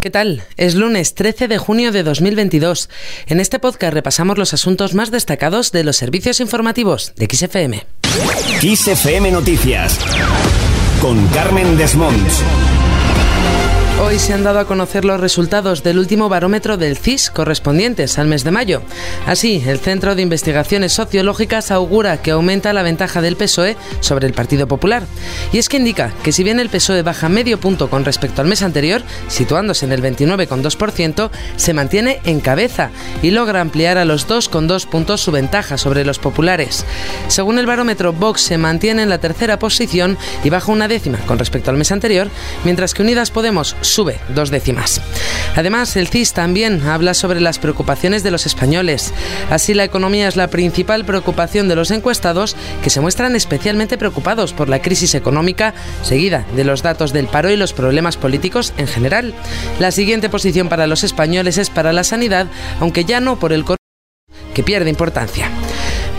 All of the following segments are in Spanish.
¿Qué tal? Es lunes 13 de junio de 2022. En este podcast repasamos los asuntos más destacados de los servicios informativos de XFM. XFM Noticias con Carmen Desmonts. Hoy se han dado a conocer los resultados del último barómetro del CIS correspondientes al mes de mayo. Así, el Centro de Investigaciones Sociológicas augura que aumenta la ventaja del PSOE sobre el Partido Popular. Y es que indica que si bien el PSOE baja medio punto con respecto al mes anterior, situándose en el 29,2%, se mantiene en cabeza y logra ampliar a los 2,2 puntos su ventaja sobre los populares. Según el barómetro, Vox se mantiene en la tercera posición y baja una décima con respecto al mes anterior, mientras que Unidas Podemos sube dos décimas. Además, el CIS también habla sobre las preocupaciones de los españoles. Así, la economía es la principal preocupación de los encuestados, que se muestran especialmente preocupados por la crisis económica, seguida de los datos del paro y los problemas políticos en general. La siguiente posición para los españoles es para la sanidad, aunque ya no por el que pierde importancia.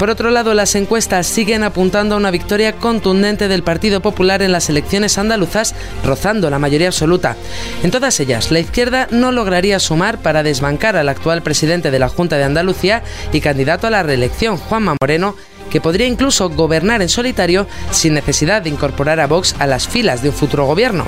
Por otro lado, las encuestas siguen apuntando a una victoria contundente del Partido Popular en las elecciones andaluzas, rozando la mayoría absoluta. En todas ellas, la izquierda no lograría sumar para desbancar al actual presidente de la Junta de Andalucía y candidato a la reelección, Juanma Moreno, que podría incluso gobernar en solitario sin necesidad de incorporar a Vox a las filas de un futuro gobierno.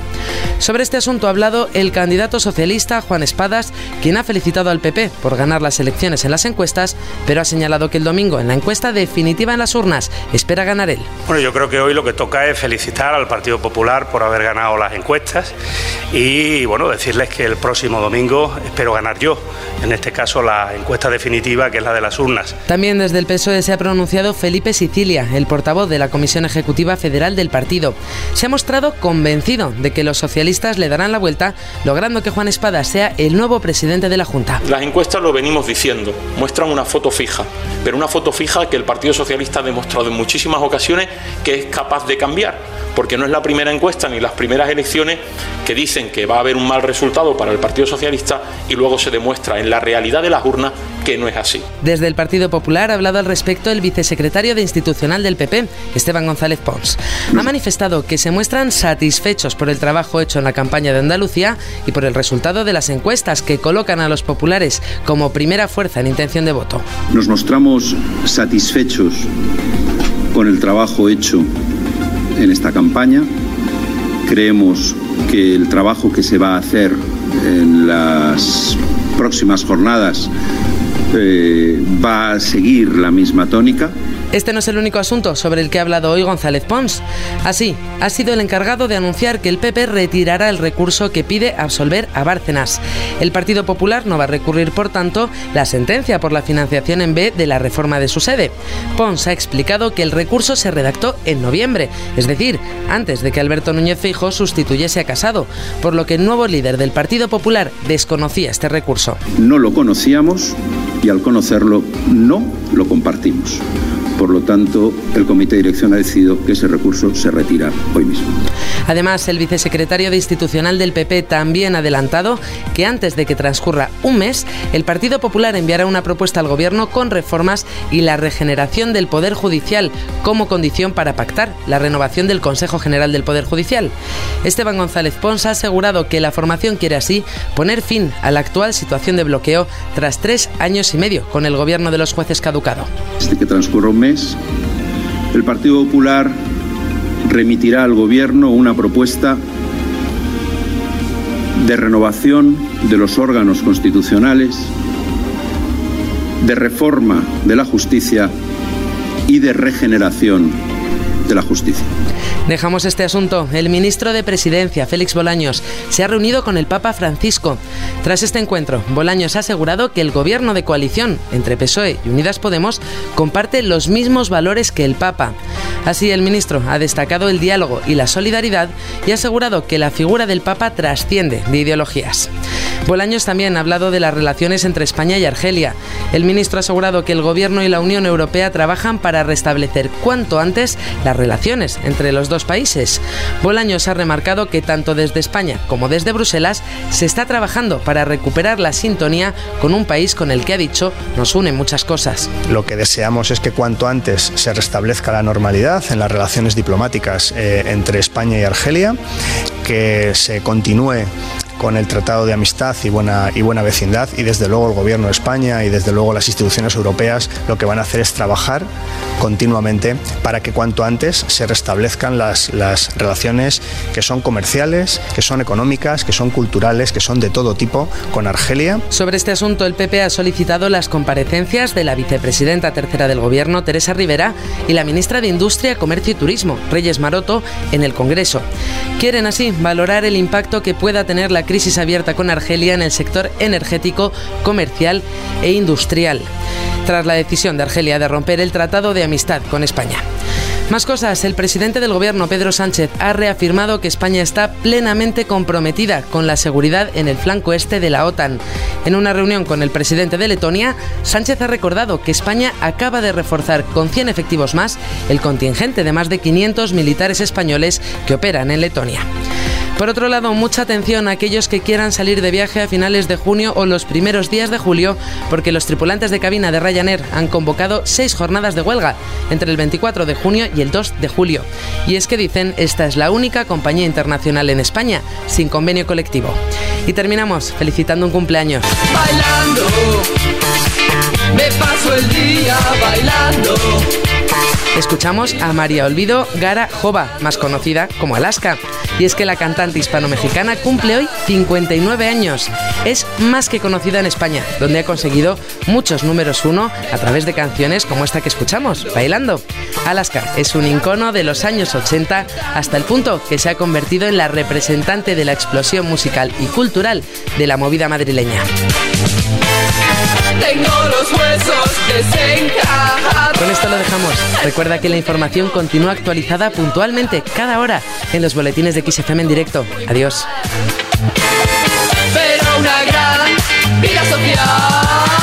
Sobre este asunto ha hablado el candidato socialista Juan Espadas, quien ha felicitado al PP por ganar las elecciones en las encuestas, pero ha señalado que el domingo en la encuesta definitiva en las urnas espera ganar él. Bueno, yo creo que hoy lo que toca es felicitar al Partido Popular por haber ganado las encuestas y bueno, decirles que el próximo domingo espero ganar yo, en este caso la encuesta definitiva que es la de las urnas. También desde el PSOE se ha pronunciado Felipe Sicilia, el portavoz de la Comisión Ejecutiva Federal del partido. Se ha mostrado convencido de que los socialistas le darán la vuelta, logrando que Juan Espada sea el nuevo presidente de la Junta. Las encuestas lo venimos diciendo, muestran una foto fija, pero una foto fija que el Partido Socialista ha demostrado en muchísimas ocasiones que es capaz de cambiar, porque no es la primera encuesta ni las primeras elecciones que dicen que va a haber un mal resultado para el Partido Socialista y luego se demuestra en la realidad de las urnas que no es así. Desde el Partido Popular ha hablado al respecto el vicesecretario de Institucional del PP, Esteban González Pons. Ha manifestado que se muestran satisfechos por el trabajo hecho en la campaña de Andalucía y por el resultado de las encuestas que colocan a los populares como primera fuerza en intención de voto. Nos mostramos satisfechos con el trabajo hecho en esta campaña. Creemos que el trabajo que se va a hacer en las próximas jornadas eh, va a seguir la misma tónica. Este no es el único asunto sobre el que ha hablado hoy González Pons. Así, ha sido el encargado de anunciar que el PP retirará el recurso que pide absolver a Bárcenas. El Partido Popular no va a recurrir, por tanto, la sentencia por la financiación en B de la reforma de su sede. Pons ha explicado que el recurso se redactó en noviembre, es decir, antes de que Alberto Núñez Fijo sustituyese a Casado, por lo que el nuevo líder del Partido Popular desconocía este recurso. No lo conocíamos y al conocerlo no lo compartimos. Por lo tanto, el Comité de Dirección ha decidido que ese recurso se retira hoy mismo. Además, el vicesecretario de Institucional del PP también ha adelantado que antes de que transcurra un mes, el Partido Popular enviará una propuesta al Gobierno con reformas y la regeneración del Poder Judicial como condición para pactar la renovación del Consejo General del Poder Judicial. Esteban González Pons ha asegurado que la formación quiere así poner fin a la actual situación de bloqueo tras tres años y medio con el Gobierno de los jueces caducado. Desde que transcurra un mes, el Partido Popular remitirá al Gobierno una propuesta de renovación de los órganos constitucionales, de reforma de la justicia y de regeneración de la justicia. Dejamos este asunto. El ministro de Presidencia, Félix Bolaños, se ha reunido con el Papa Francisco. Tras este encuentro, Bolaños ha asegurado que el gobierno de coalición entre PSOE y Unidas Podemos comparte los mismos valores que el Papa. Así, el ministro ha destacado el diálogo y la solidaridad y ha asegurado que la figura del Papa trasciende de ideologías. Bolaños también ha hablado de las relaciones entre España y Argelia. El ministro ha asegurado que el Gobierno y la Unión Europea trabajan para restablecer cuanto antes las relaciones entre los dos países. Bolaños ha remarcado que tanto desde España como desde Bruselas se está trabajando para recuperar la sintonía con un país con el que ha dicho nos une muchas cosas. Lo que deseamos es que cuanto antes se restablezca la normalidad en las relaciones diplomáticas eh, entre España y Argelia, que se continúe con el Tratado de Amistad y buena, y buena vecindad y desde luego el Gobierno de España y desde luego las instituciones europeas lo que van a hacer es trabajar continuamente para que cuanto antes se restablezcan las, las relaciones que son comerciales, que son económicas, que son culturales, que son de todo tipo con Argelia. Sobre este asunto, el PP ha solicitado las comparecencias de la vicepresidenta tercera del Gobierno, Teresa Rivera, y la ministra de Industria, Comercio y Turismo, Reyes Maroto, en el Congreso. Quieren así valorar el impacto que pueda tener la crisis abierta con Argelia en el sector energético, comercial e industrial, tras la decisión de Argelia de romper el Tratado de Amistad con España. Más cosas, el presidente del gobierno, Pedro Sánchez, ha reafirmado que España está plenamente comprometida con la seguridad en el flanco este de la OTAN. En una reunión con el presidente de Letonia, Sánchez ha recordado que España acaba de reforzar con 100 efectivos más el contingente de más de 500 militares españoles que operan en Letonia. Por otro lado, mucha atención a aquellos que quieran salir de viaje a finales de junio o los primeros días de julio, porque los tripulantes de cabina de Ryanair han convocado seis jornadas de huelga entre el 24 de junio y el 2 de julio. Y es que dicen, esta es la única compañía internacional en España sin convenio colectivo. Y terminamos felicitando un cumpleaños. Bailando, me paso el día bailando. Escuchamos a María Olvido Gara Jova, más conocida como Alaska. Y es que la cantante hispano-mexicana cumple hoy 59 años. Es más que conocida en España, donde ha conseguido muchos números uno a través de canciones como esta que escuchamos, Bailando. Alaska es un icono de los años 80 hasta el punto que se ha convertido en la representante de la explosión musical y cultural de la movida madrileña. Tengo los huesos. Con esto lo dejamos. Recuerda que la información continúa actualizada puntualmente cada hora en los boletines de XFM en directo. Adiós. Pero una gran vida social.